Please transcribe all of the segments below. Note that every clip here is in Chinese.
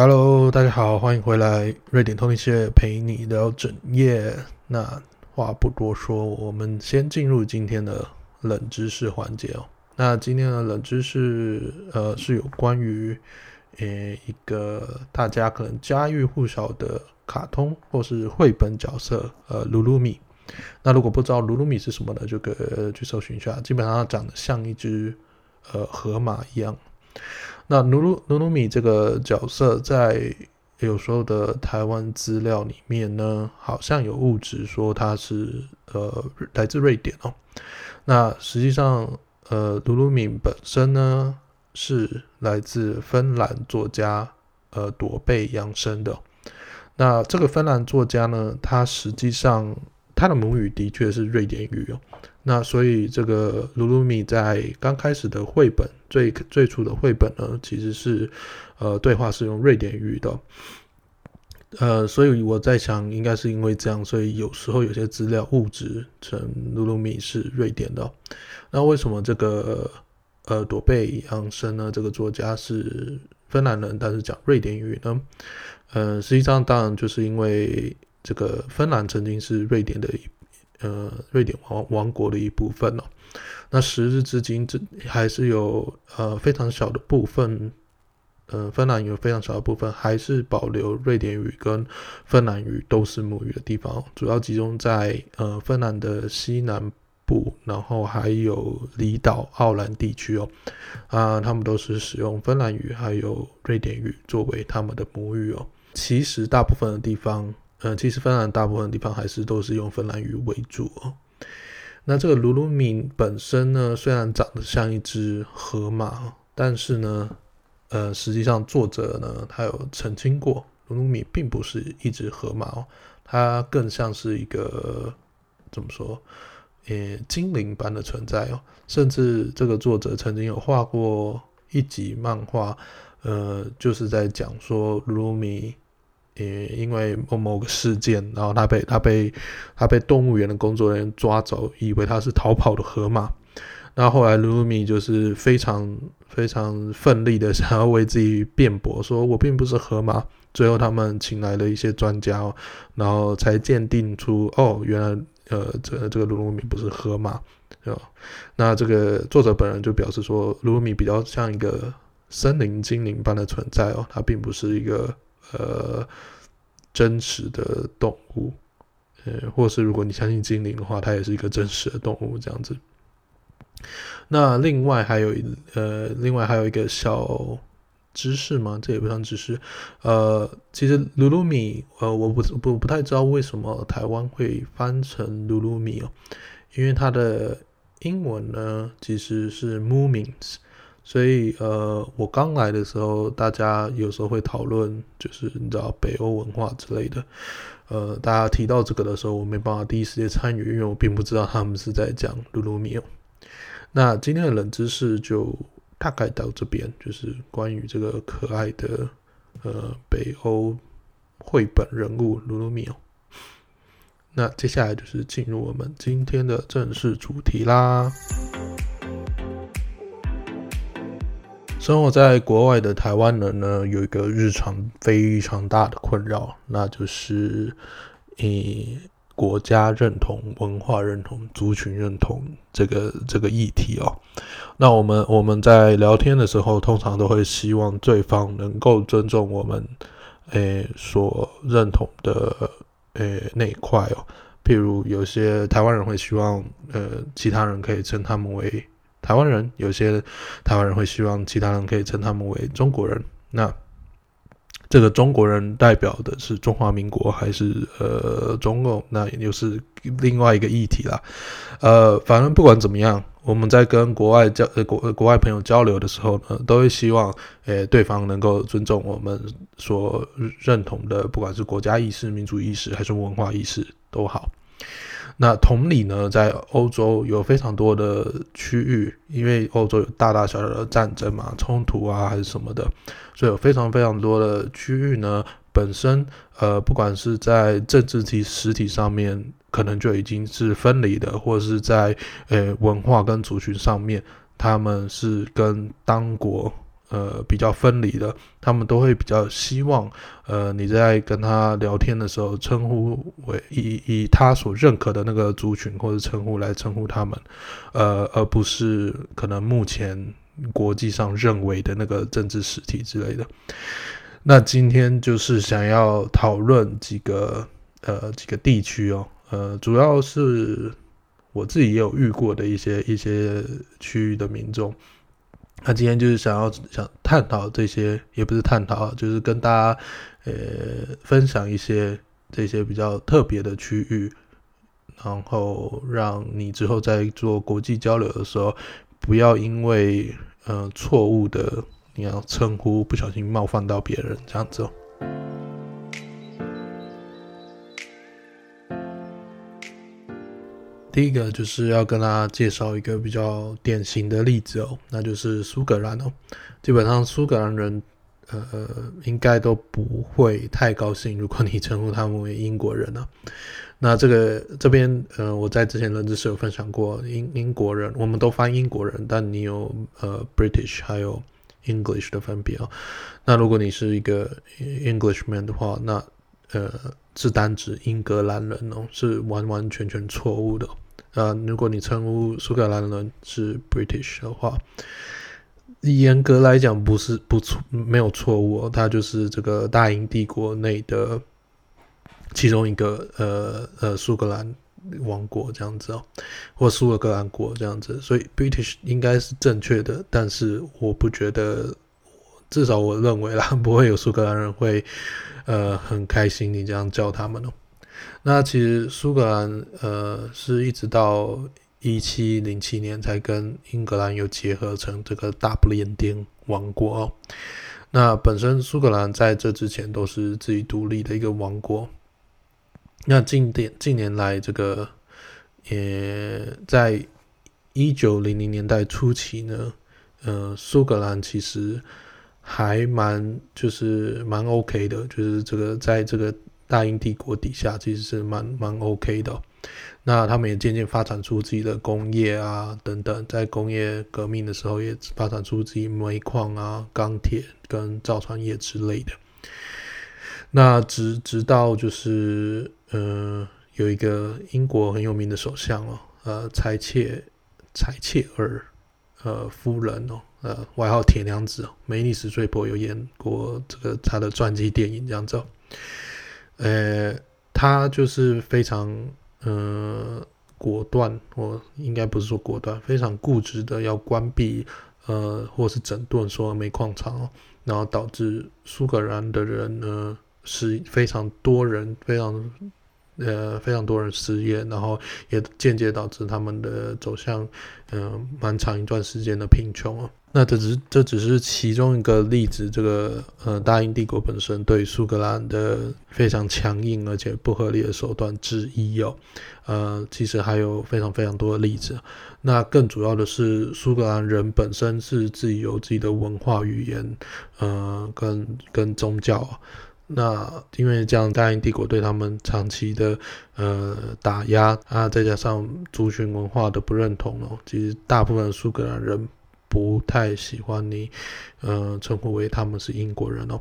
Hello，大家好，欢迎回来，瑞典通勤学陪你聊整夜。那话不多说，我们先进入今天的冷知识环节哦。那今天的冷知识，呃，是有关于呃一个大家可能家喻户晓的卡通或是绘本角色，呃，噜噜米。那如果不知道噜噜米是什么呢，就可以去搜寻一下。基本上它长得像一只呃河马一样。那噜噜噜噜米这个角色，在有时候的台湾资料里面呢，好像有误指说他是呃来自瑞典哦。那实际上，呃，努鲁米本身呢是来自芬兰作家呃朵贝扬生的。那这个芬兰作家呢，他实际上他的母语的确是瑞典语哦。那所以这个噜噜米在刚开始的绘本最最初的绘本呢，其实是呃对话是用瑞典语的，呃，所以我在想，应该是因为这样，所以有时候有些资料误指成噜噜米是瑞典的。那为什么这个呃朵贝杨生呢？这个作家是芬兰人，但是讲瑞典语呢？呃，实际上当然就是因为这个芬兰曾经是瑞典的一。呃，瑞典王王国的一部分哦。那时至至今，这还是有呃非常小的部分，呃，芬兰有非常小的部分还是保留瑞典语跟芬兰语都是母语的地方，主要集中在呃芬兰的西南部，然后还有离岛奥兰地区哦。啊，他们都是使用芬兰语还有瑞典语作为他们的母语哦。其实大部分的地方。呃，其实芬兰大部分地方还是都是用芬兰语为主哦。那这个鲁鲁米本身呢，虽然长得像一只河马，但是呢，呃，实际上作者呢，他有澄清过，鲁鲁米并不是一只河马哦，它更像是一个怎么说，呃，精灵般的存在哦。甚至这个作者曾经有画过一集漫画，呃，就是在讲说鲁鲁米。也因为某某个事件，然后他被他被他被动物园的工作人员抓走，以为他是逃跑的河马。那后，来噜噜米就是非常非常奋力的想要为自己辩驳，说我并不是河马。最后他们请来了一些专家，然后才鉴定出哦，原来呃这这个噜噜米不是河马。那这个作者本人就表示说，噜噜米比较像一个森林精灵般的存在哦，它并不是一个。呃，真实的动物，呃，或是如果你相信精灵的话，它也是一个真实的动物，这样子。那另外还有一呃，另外还有一个小知识吗？这也不算知识。呃，其实噜噜米，呃，我不不不太知道为什么台湾会翻成噜噜米哦，因为它的英文呢其实是 Moomins。所以，呃，我刚来的时候，大家有时候会讨论，就是你知道北欧文化之类的，呃，大家提到这个的时候，我没办法第一时间参与，因为我并不知道他们是在讲噜噜米哦。那今天的冷知识就大概到这边，就是关于这个可爱的呃北欧绘本人物噜噜米哦。那接下来就是进入我们今天的正式主题啦。生活在国外的台湾人呢，有一个日常非常大的困扰，那就是以国家认同、文化认同、族群认同这个这个议题哦。那我们我们在聊天的时候，通常都会希望对方能够尊重我们诶所认同的诶那一块哦。譬如有些台湾人会希望呃其他人可以称他们为。台湾人，有些台湾人会希望其他人可以称他们为中国人。那这个中国人代表的是中华民国还是呃中共？那又是另外一个议题啦。呃，反正不管怎么样，我们在跟国外交呃国国外朋友交流的时候呢，都会希望呃对方能够尊重我们所认同的，不管是国家意识、民族意识还是文化意识都好。那同理呢，在欧洲有非常多的区域，因为欧洲有大大小小的战争嘛、冲突啊，还是什么的，所以有非常非常多的区域呢，本身呃，不管是在政治体实体上面，可能就已经是分离的，或者是在呃文化跟族群上面，他们是跟当国呃比较分离的，他们都会比较希望呃你在跟他聊天的时候称呼为以以他所认可的那个族群或者称呼来称呼他们，呃而不是可能目前国际上认为的那个政治实体之类的。那今天就是想要讨论几个呃几个地区哦，呃主要是。我自己也有遇过的一些一些区域的民众，那今天就是想要想探讨这些，也不是探讨，就是跟大家呃分享一些这些比较特别的区域，然后让你之后在做国际交流的时候，不要因为呃错误的你要称呼，不小心冒犯到别人这样子哦。第一个就是要跟大家介绍一个比较典型的例子哦，那就是苏格兰哦。基本上苏格兰人，呃，应该都不会太高兴，如果你称呼他们为英国人呢、那这个这边，呃，我在之前的知识有分享过，英英国人，我们都翻英国人，但你有呃 British 还有 English 的分别哦。那如果你是一个 Englishman 的话，那呃是单指英格兰人哦，是完完全全错误的。呃，如果你称呼苏格兰人是 British 的话，严格来讲不是不错，没有错误哦，它就是这个大英帝国内的其中一个呃呃苏格兰王国这样子哦，或苏格兰国这样子，所以 British 应该是正确的，但是我不觉得，至少我认为啦，不会有苏格兰人会呃很开心你这样叫他们哦。那其实苏格兰呃是一直到一七零七年才跟英格兰有结合成这个大不列颠王国哦。那本身苏格兰在这之前都是自己独立的一个王国。那近点近年来这个也在一九零零年代初期呢，呃苏格兰其实还蛮就是蛮 OK 的，就是这个在这个。大英帝国底下其实是蛮蛮 OK 的，那他们也渐渐发展出自己的工业啊等等，在工业革命的时候也发展出自己煤矿啊、钢铁跟造船业之类的。那直直到就是呃有一个英国很有名的首相哦，呃柴切柴切尔呃夫人哦，呃外号铁娘子哦，梅丽史翠普有演过这个他的传记电影这样子。呃，他就是非常呃果断，我应该不是说果断，非常固执的要关闭呃或是整顿说煤矿厂哦，然后导致苏格兰的人呢是非常多人，非常呃非常多人失业，然后也间接导致他们的走向嗯、蛮长一段时间的贫穷哦。那这只这只是其中一个例子，这个呃大英帝国本身对苏格兰的非常强硬而且不合理的手段之一哦，呃，其实还有非常非常多的例子。那更主要的是，苏格兰人本身是自己有自己的文化语言，呃，跟跟宗教。那因为这样，大英帝国对他们长期的呃打压啊，再加上族群文化的不认同哦，其实大部分苏格兰人。不太喜欢你，呃，称呼为他们是英国人哦。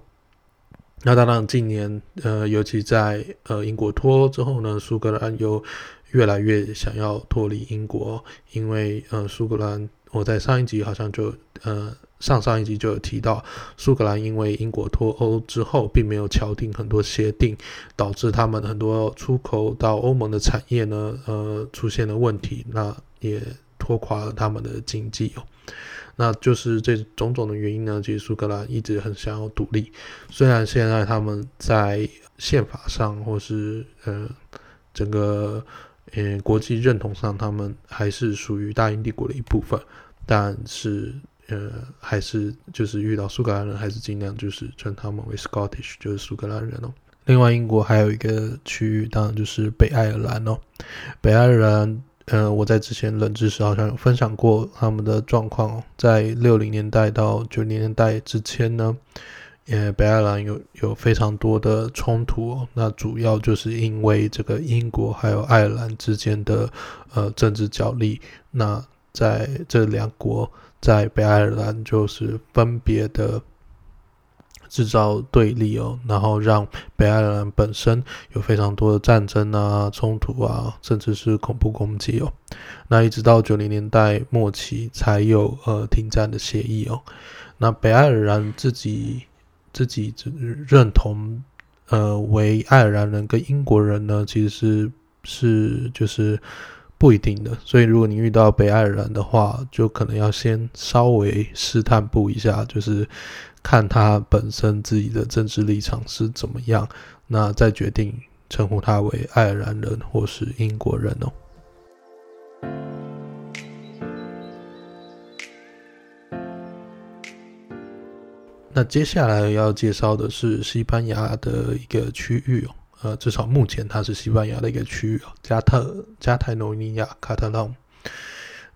那当然，近年，呃，尤其在呃英国脱欧之后呢，苏格兰又越来越想要脱离英国，因为呃，苏格兰，我在上一集好像就呃上上一集就有提到，苏格兰因为英国脱欧之后，并没有敲定很多协定，导致他们很多出口到欧盟的产业呢，呃，出现了问题，那也拖垮了他们的经济哦。那就是这种种的原因呢，其实苏格兰一直很想要独立，虽然现在他们在宪法上或是呃整个呃国际认同上，他们还是属于大英帝国的一部分，但是呃还是就是遇到苏格兰人，还是尽量就是称他们为 Scottish，就是苏格兰人哦。另外，英国还有一个区域，当然就是北爱尔兰哦，北爱尔兰。呃，我在之前冷知识好像有分享过他们的状况哦，在六零年代到九零年代之前呢，呃，北爱尔兰有有非常多的冲突，那主要就是因为这个英国还有爱尔兰之间的呃政治角力，那在这两国在北爱尔兰就是分别的制造对立哦，然后让北爱尔兰本身有非常多的战争啊、冲突啊，甚至是恐怖攻击哦。那一直到九零年代末期才有呃停战的协议哦。那北爱尔兰自己自己认同呃为爱尔兰人跟英国人呢，其实是是就是不一定的。所以如果你遇到北爱尔兰的话，就可能要先稍微试探步一下，就是看他本身自己的政治立场是怎么样，那再决定称呼他为爱尔兰人或是英国人哦。那接下来要介绍的是西班牙的一个区域哦，呃，至少目前它是西班牙的一个区域，加特加泰罗尼亚卡特隆。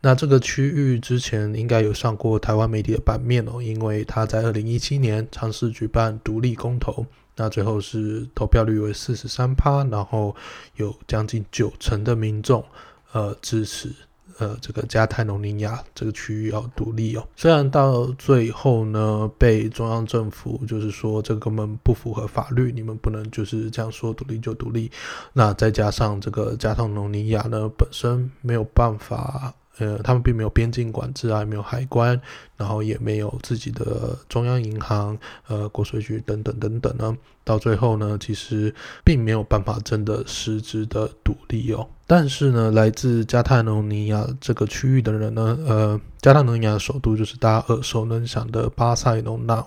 那这个区域之前应该有上过台湾媒体的版面哦，因为它在二零一七年尝试举办独立公投，那最后是投票率为四十三趴，然后有将近九成的民众呃支持。呃，这个加泰罗尼亚这个区域要独立哦。虽然到最后呢，被中央政府就是说这个根本不符合法律，你们不能就是这样说独立就独立。那再加上这个加泰罗尼亚呢，本身没有办法。呃，他们并没有边境管制啊，也没有海关，然后也没有自己的中央银行、呃国税局等等等等呢。到最后呢，其实并没有办法真的实质的独立哦。但是呢，来自加泰罗尼亚这个区域的人呢，呃，加泰罗尼亚的首都就是大家耳熟能详的巴塞隆纳。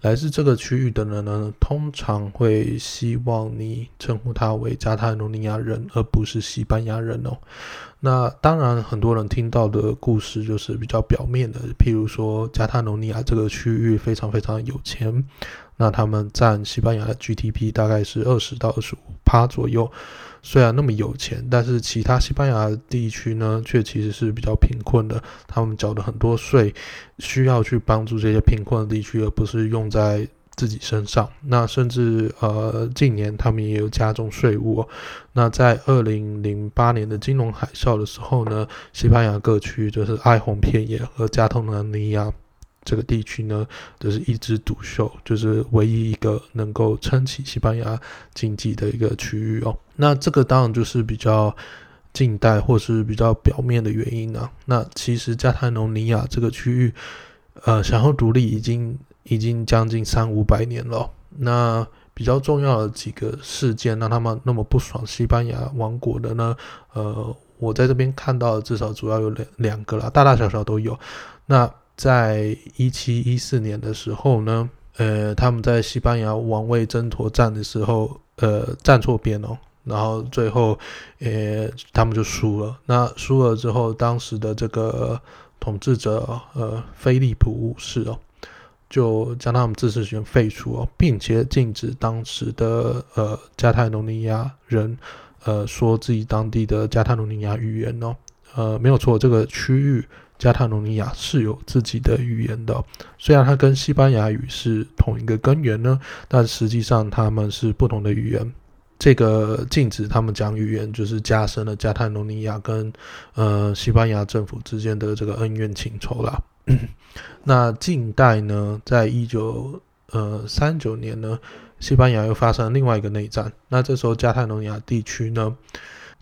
来自这个区域的人呢，通常会希望你称呼他为加泰罗尼亚人，而不是西班牙人哦。那当然，很多人听到的故事就是比较表面的，譬如说加泰罗尼亚这个区域非常非常有钱，那他们占西班牙的 GDP 大概是二十到二十五趴左右。虽然那么有钱，但是其他西班牙地区呢，却其实是比较贫困的。他们缴的很多税，需要去帮助这些贫困的地区，而不是用在自己身上，那甚至呃，近年他们也有加重税务。那在二零零八年的金融海啸的时候呢，西班牙各区就是哀鸿遍野，和加泰罗尼亚这个地区呢，就是一枝独秀，就是唯一一个能够撑起西班牙经济的一个区域哦。那这个当然就是比较近代或是比较表面的原因啊。那其实加泰罗尼亚这个区域，呃，想要独立已经。已经将近三五百年了。那比较重要的几个事件让他们那么不爽西班牙王国的呢？呃，我在这边看到至少主要有两两个啦，大大小小都有。那在一七一四年的时候呢，呃，他们在西班牙王位争夺战的时候，呃，站错边哦，然后最后，呃，他们就输了。那输了之后，当时的这个统治者，呃，菲利普五世哦。就将他们自治权废除哦，并且禁止当时的呃加泰罗尼亚人呃说自己当地的加泰罗尼亚语言哦，呃没有错，这个区域加泰罗尼亚是有自己的语言的，虽然它跟西班牙语是同一个根源呢，但实际上他们是不同的语言。这个禁止他们讲语言，就是加深了加泰罗尼亚跟呃西班牙政府之间的这个恩怨情仇啦。那近代呢，在一九呃三九年呢，西班牙又发生了另外一个内战。那这时候加泰罗尼亚地区呢，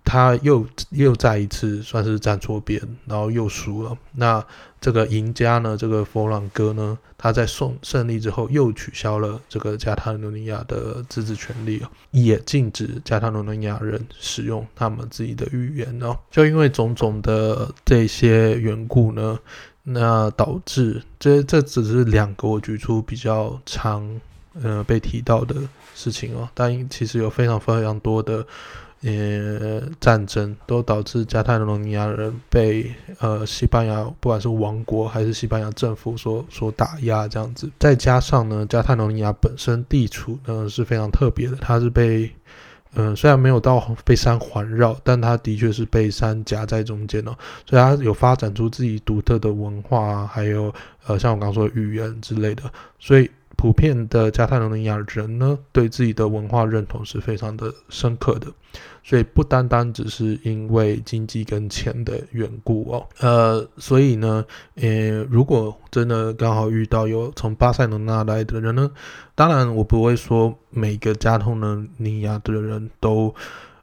他又又再一次算是站错边，然后又输了。那这个赢家呢，这个佛朗哥呢，他在胜胜利之后又取消了这个加泰罗尼亚的自治权利，也禁止加泰罗尼亚人使用他们自己的语言哦。就因为种种的这些缘故呢。那导致这这只是两个我举出比较常呃被提到的事情哦，但其实有非常非常多的呃战争都导致加泰罗尼亚人被呃西班牙不管是王国还是西班牙政府所所打压这样子，再加上呢加泰罗尼亚本身地处呢是非常特别的，它是被。嗯，虽然没有到被山环绕，但它的确是被山夹在中间哦，所以它有发展出自己独特的文化啊，还有呃，像我刚刚说的语言之类的，所以普遍的加泰罗尼亚人呢，对自己的文化认同是非常的深刻的，所以不单单只是因为经济跟钱的缘故哦，呃，所以呢，呃，如果真的刚好遇到有从巴塞罗那来的人呢，当然我不会说每个加泰罗尼亚的人都，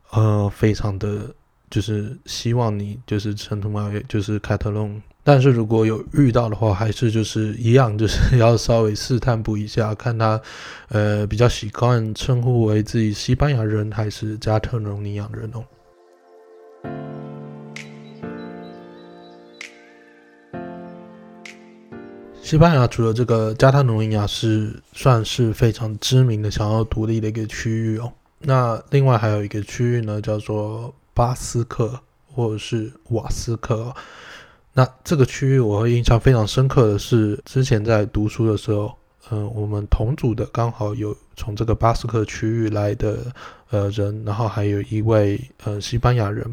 呃，非常的就是希望你就是称呼为就是凯特隆。但是如果有遇到的话，还是就是一样，就是要稍微试探不一下，看他，呃，比较习惯称呼为自己西班牙人还是加特隆尼亚人哦。西班牙除了这个加泰罗尼亚是算是非常知名的想要独立的一个区域哦，那另外还有一个区域呢，叫做巴斯克或者是瓦斯克。那这个区域我会印象非常深刻的是，之前在读书的时候，嗯、我们同组的刚好有从这个巴斯克区域来的呃人，然后还有一位呃西班牙人。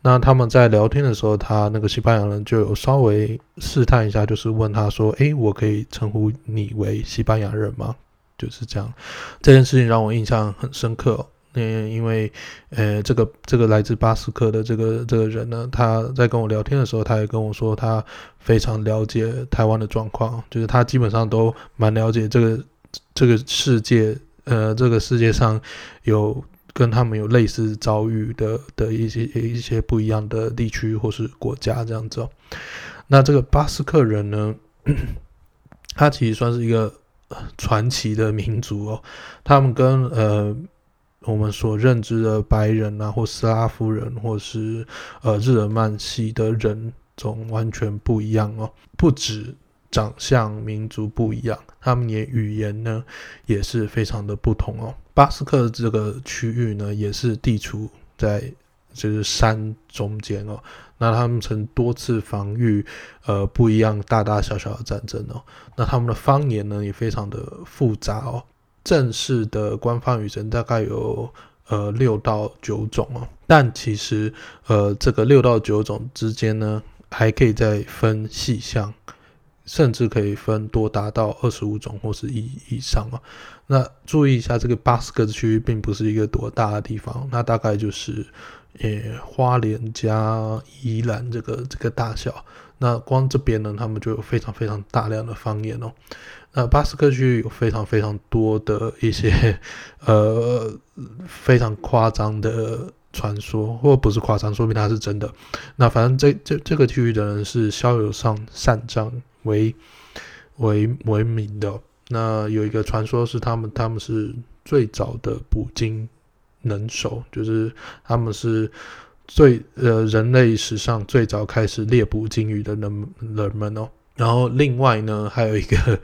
那他们在聊天的时候，他那个西班牙人就有稍微试探一下，就是问他说：“诶，我可以称呼你为西班牙人吗？”就是这样，这件事情让我印象很深刻哦。嗯，因为，呃，这个这个来自巴斯克的这个这个人呢，他在跟我聊天的时候，他也跟我说，他非常了解台湾的状况，就是他基本上都蛮了解这个这个世界，呃，这个世界上有跟他们有类似遭遇的的一些一些不一样的地区或是国家这样子哦。那这个巴斯克人呢，他其实算是一个传奇的民族哦，他们跟呃。我们所认知的白人啊，或斯拉夫人，或是呃日耳曼系的人种完全不一样哦。不止长相、民族不一样，他们也语言呢也是非常的不同哦。巴斯克这个区域呢，也是地处在就是山中间哦。那他们曾多次防御呃不一样大大小小的战争哦。那他们的方言呢也非常的复杂哦。正式的官方语言大概有呃六到九种哦，但其实呃这个六到九种之间呢，还可以再分细项，甚至可以分多达到二十五种或是以以上哦。那注意一下，这个巴斯克区域并不是一个多大的地方，那大概就是呃花莲加宜兰这个这个大小。那光这边呢，他们就有非常非常大量的方言哦。那巴斯克区有非常非常多的一些呃非常夸张的传说，或不是夸张，说明它是真的。那反正这这这个区域的人是骁勇善善战为为为名的。那有一个传说是他们他们是最早的捕鲸能手，就是他们是。最呃，人类史上最早开始猎捕鲸鱼的人人们哦，然后另外呢，还有一个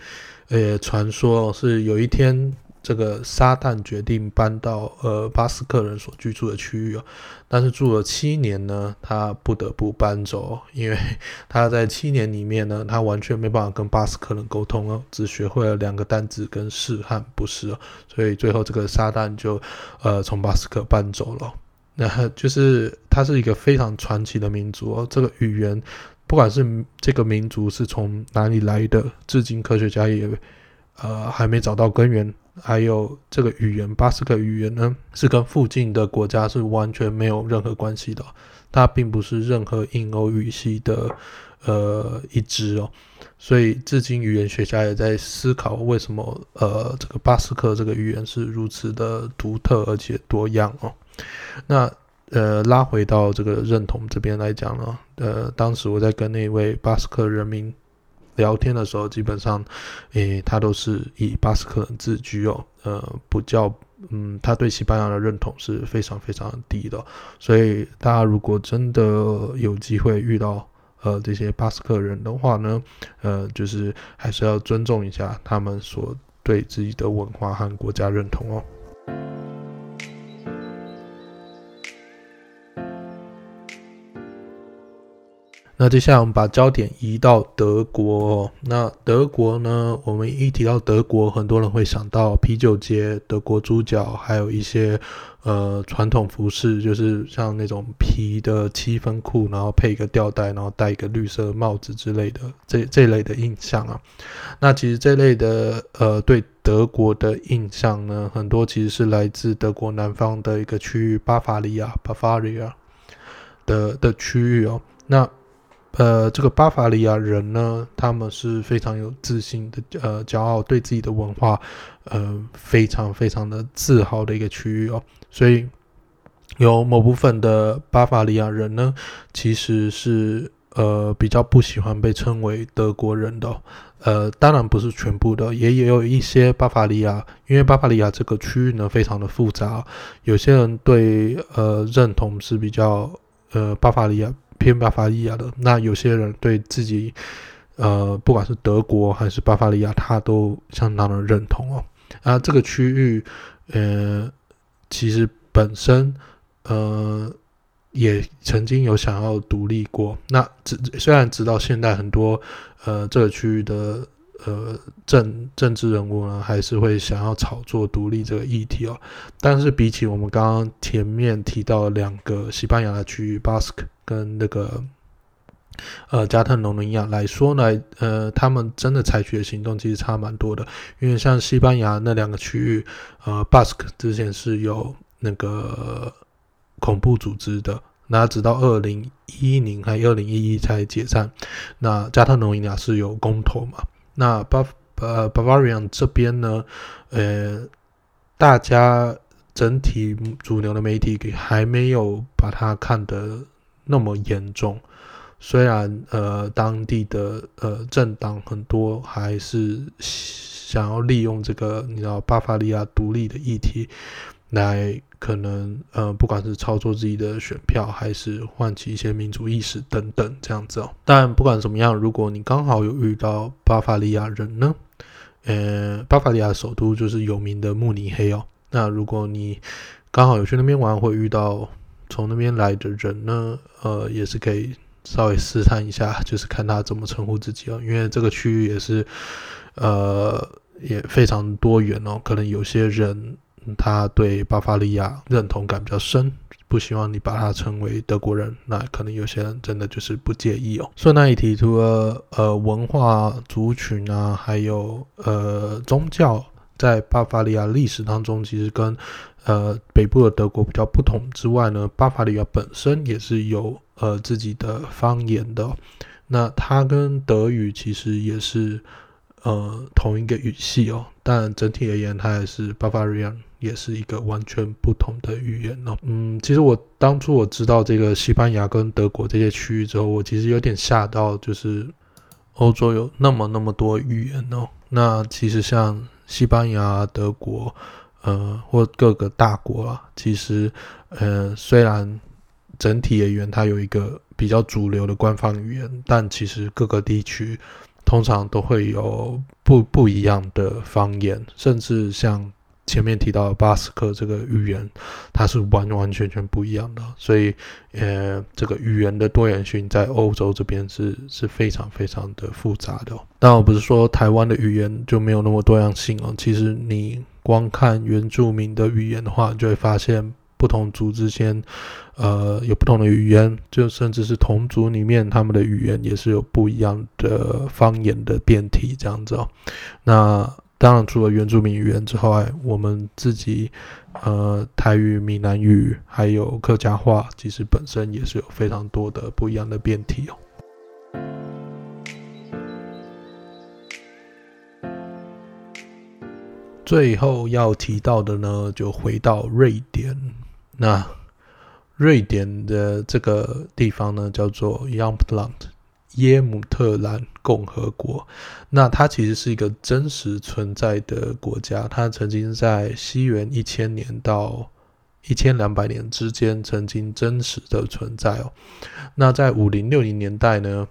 呃传说是有一天这个撒旦决定搬到呃巴斯克人所居住的区域哦，但是住了七年呢，他不得不搬走，因为 他在七年里面呢，他完全没办法跟巴斯克人沟通哦，只学会了两个单字跟是和不是，所以最后这个撒旦就呃从巴斯克搬走了。那就是它是一个非常传奇的民族哦。这个语言，不管是这个民族是从哪里来的，至今科学家也呃还没找到根源。还有这个语言，巴斯克语言呢，是跟附近的国家是完全没有任何关系的。它并不是任何印欧语系的呃一支哦。所以至今语言学家也在思考，为什么呃这个巴斯克这个语言是如此的独特而且多样哦。那呃，拉回到这个认同这边来讲呢，呃，当时我在跟那位巴斯克人民聊天的时候，基本上，诶、他都是以巴斯克人自居哦，呃，不叫，嗯，他对西班牙的认同是非常非常低的，所以大家如果真的有机会遇到呃这些巴斯克人的话呢，呃，就是还是要尊重一下他们所对自己的文化和国家认同哦。那接下来我们把焦点移到德国。那德国呢？我们一提到德国，很多人会想到啤酒节、德国猪脚，还有一些呃传统服饰，就是像那种皮的七分裤，然后配一个吊带，然后戴一个绿色帽子之类的这这类的印象啊。那其实这类的呃对德国的印象呢，很多其实是来自德国南方的一个区域巴伐利亚 （Bavaria） 的的区域哦。那呃，这个巴伐利亚人呢，他们是非常有自信的，呃，骄傲，对自己的文化，呃，非常非常的自豪的一个区域哦。所以，有某部分的巴伐利亚人呢，其实是呃比较不喜欢被称为德国人的。呃，当然不是全部的，也也有一些巴伐利亚，因为巴伐利亚这个区域呢非常的复杂，有些人对呃认同是比较呃巴伐利亚。偏巴伐利亚的，那有些人对自己，呃，不管是德国还是巴伐利亚，他都相当的认同哦。啊，这个区域，呃，其实本身，呃，也曾经有想要独立过。那直虽然直到现在，很多呃这个区域的呃政政治人物呢，还是会想要炒作独立这个议题哦。但是比起我们刚刚前面提到两个西班牙的区域，巴斯克。跟那个呃加泰罗尼亚来说呢，呃，他们真的采取的行动其实差蛮多的。因为像西班牙那两个区域，呃，巴斯克之前是有那个恐怖组织的，那直到二零一零还二零一一才解散。那加泰罗尼亚是有公投嘛？那巴呃巴伐利亚这边呢，呃，大家整体主流的媒体给还没有把它看得。那么严重，虽然呃当地的呃政党很多还是想要利用这个你知道巴伐利亚独立的议题来可能呃不管是操作自己的选票，还是唤起一些民族意识等等这样子哦。但不管怎么样，如果你刚好有遇到巴伐利亚人呢，呃巴伐利亚首都就是有名的慕尼黑哦。那如果你刚好有去那边玩，会遇到。从那边来的人呢，呃，也是可以稍微试探一下，就是看他怎么称呼自己哦。因为这个区域也是，呃，也非常多元哦。可能有些人他对巴伐利亚认同感比较深，不希望你把他称为德国人。那可能有些人真的就是不介意哦。顺带一提，除了呃文化族群啊，还有呃宗教，在巴伐利亚历史当中，其实跟呃，北部的德国比较不同之外呢，巴伐利亚本身也是有呃自己的方言的。那它跟德语其实也是呃同一个语系哦，但整体而言，它也是巴伐利亚也是一个完全不同的语言哦。嗯，其实我当初我知道这个西班牙跟德国这些区域之后，我其实有点吓到，就是欧洲有那么那么多语言哦。那其实像西班牙、德国。呃，或各个大国啊，其实，呃，虽然整体而言它有一个比较主流的官方语言，但其实各个地区通常都会有不不一样的方言，甚至像前面提到的巴斯克这个语言，它是完完全全不一样的。所以，呃，这个语言的多元性在欧洲这边是是非常非常的复杂的。但我不是说台湾的语言就没有那么多样性哦，其实你。光看原住民的语言的话，就会发现不同族之间，呃，有不同的语言，就甚至是同族里面，他们的语言也是有不一样的方言的变体这样子哦。那当然，除了原住民语言之外，我们自己，呃，台语、闽南语还有客家话，其实本身也是有非常多的不一样的变体哦。最后要提到的呢，就回到瑞典。那瑞典的这个地方呢，叫做 Jämtland 耶姆特兰共和国。那它其实是一个真实存在的国家，它曾经在西元一千年到一千两百年之间曾经真实的存在哦。那在五零六零年代呢，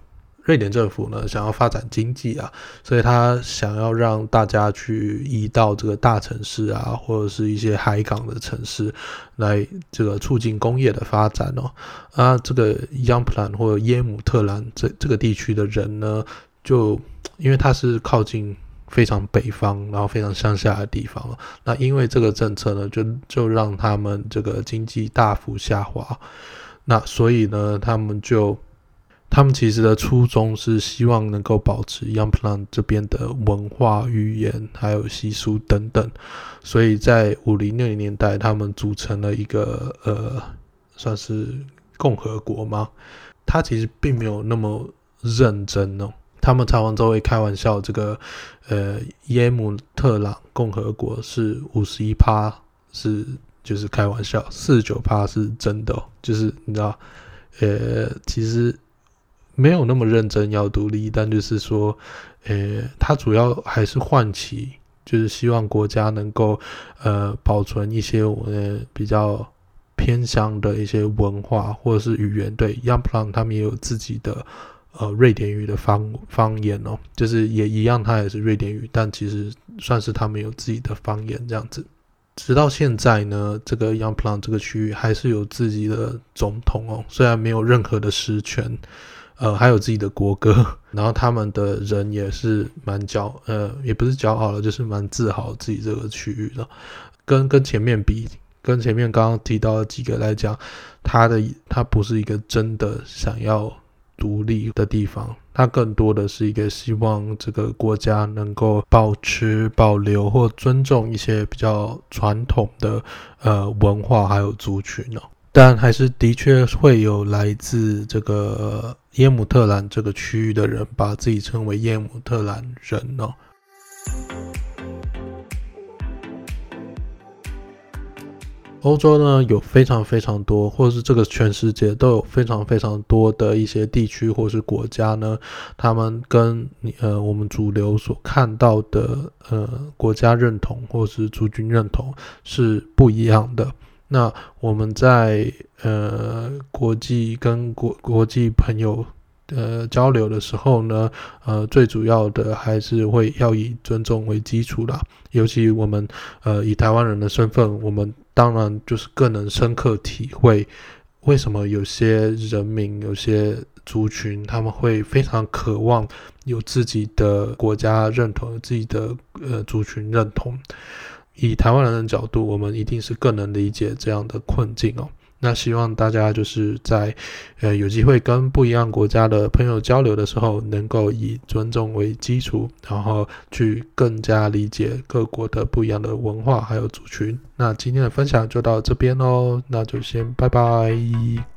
瑞典政府呢，想要发展经济啊，所以他想要让大家去移到这个大城市啊，或者是一些海港的城市，来这个促进工业的发展哦。啊，这个 Jämtland 或者耶姆特兰这这个地区的人呢，就因为它是靠近非常北方，然后非常乡下的地方，那因为这个政策呢，就就让他们这个经济大幅下滑。那所以呢，他们就。他们其实的初衷是希望能够保持 Young Plan 这边的文化、语言还有习俗等等，所以在五零六零年代，他们组成了一个呃，算是共和国吗？他其实并没有那么认真哦。他们常常都会开玩笑，这个呃耶姆特朗共和国是五十一趴是就是开玩笑，四十九趴是真的哦，就是你知道，呃，其实。没有那么认真要独立，但就是说，呃，它主要还是唤起，就是希望国家能够呃保存一些我们比较偏向的一些文化或者是语言。对，Jämtland 他们也有自己的呃瑞典语的方方言哦，就是也一样，它也是瑞典语，但其实算是他们有自己的方言这样子。直到现在呢，这个 Young Plan 这个区域还是有自己的总统哦，虽然没有任何的实权。呃，还有自己的国歌，然后他们的人也是蛮骄，呃，也不是骄傲了，就是蛮自豪自己这个区域的。跟跟前面比，跟前面刚刚提到的几个来讲，它的它不是一个真的想要独立的地方，它更多的是一个希望这个国家能够保持、保留或尊重一些比较传统的呃文化还有族群哦。但还是的确会有来自这个耶姆特兰这个区域的人，把自己称为耶姆特兰人哦。欧洲呢，有非常非常多，或者是这个全世界都有非常非常多的一些地区或是国家呢，他们跟呃我们主流所看到的呃国家认同或是族群认同是不一样的。那我们在呃国际跟国国际朋友呃交流的时候呢，呃最主要的还是会要以尊重为基础啦。尤其我们呃以台湾人的身份，我们当然就是更能深刻体会为什么有些人民、有些族群他们会非常渴望有自己的国家认同、自己的呃族群认同。以台湾人的角度，我们一定是更能理解这样的困境哦。那希望大家就是在呃有机会跟不一样国家的朋友交流的时候，能够以尊重为基础，然后去更加理解各国的不一样的文化还有族群。那今天的分享就到这边喽，那就先拜拜。